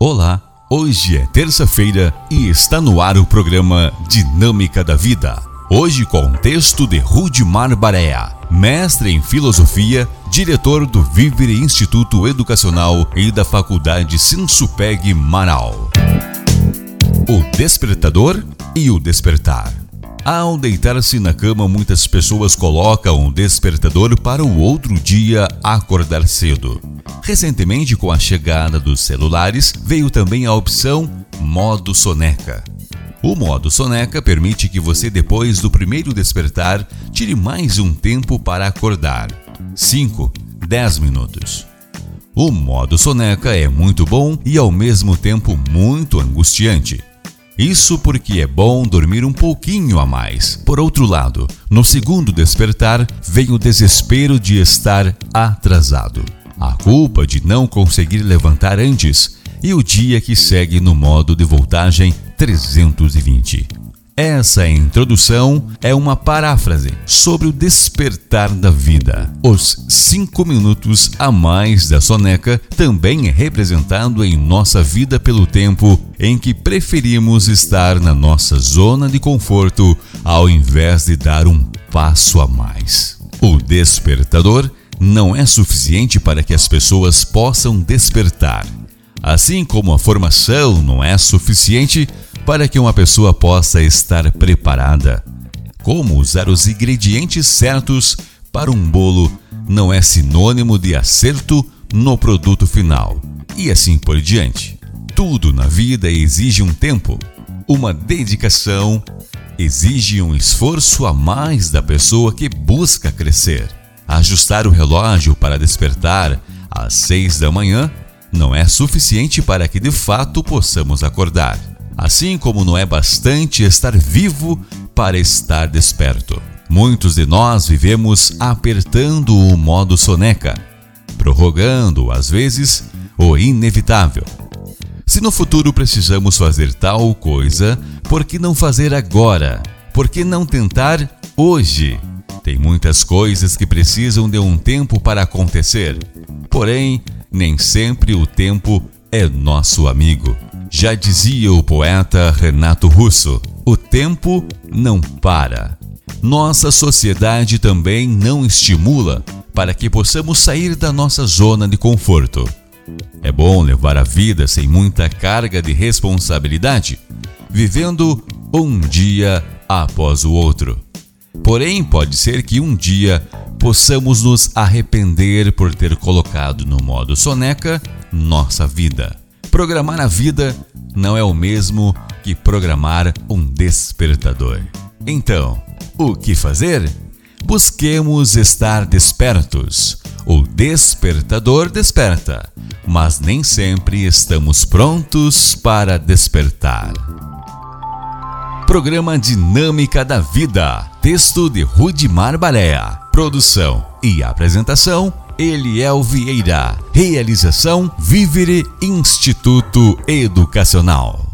Olá, hoje é terça-feira e está no ar o programa Dinâmica da Vida. Hoje com texto de Rudimar Barea, mestre em filosofia, diretor do Vivere Instituto Educacional e da Faculdade Sinsupeg Marau. O despertador e o despertar. Ao deitar-se na cama, muitas pessoas colocam um despertador para o outro dia acordar cedo. Recentemente, com a chegada dos celulares, veio também a opção Modo Soneca. O modo soneca permite que você, depois do primeiro despertar, tire mais um tempo para acordar 5, 10 minutos. O modo soneca é muito bom e ao mesmo tempo muito angustiante. Isso porque é bom dormir um pouquinho a mais. Por outro lado, no segundo despertar, vem o desespero de estar atrasado a culpa de não conseguir levantar antes e o dia que segue no modo de voltagem 320. Essa introdução é uma paráfrase sobre o despertar da vida. Os cinco minutos a mais da soneca também é representado em nossa vida pelo tempo em que preferimos estar na nossa zona de conforto ao invés de dar um passo a mais. O despertador não é suficiente para que as pessoas possam despertar, assim como a formação não é suficiente para que uma pessoa possa estar preparada. Como usar os ingredientes certos para um bolo não é sinônimo de acerto no produto final, e assim por diante. Tudo na vida exige um tempo, uma dedicação, exige um esforço a mais da pessoa que busca crescer. Ajustar o relógio para despertar às seis da manhã não é suficiente para que de fato possamos acordar. Assim como não é bastante estar vivo para estar desperto. Muitos de nós vivemos apertando o modo soneca, prorrogando, às vezes, o inevitável. Se no futuro precisamos fazer tal coisa, por que não fazer agora? Por que não tentar hoje? Tem muitas coisas que precisam de um tempo para acontecer. Porém, nem sempre o tempo é nosso amigo. Já dizia o poeta Renato Russo: o tempo não para. Nossa sociedade também não estimula para que possamos sair da nossa zona de conforto. É bom levar a vida sem muita carga de responsabilidade, vivendo um dia após o outro. Porém, pode ser que um dia possamos nos arrepender por ter colocado no modo soneca nossa vida. Programar a vida não é o mesmo que programar um despertador. Então, o que fazer? Busquemos estar despertos. O despertador desperta, mas nem sempre estamos prontos para despertar. Programa Dinâmica da Vida. Texto de Rudimar Balea. Produção e apresentação Eliel Vieira. Realização Vivere Instituto Educacional.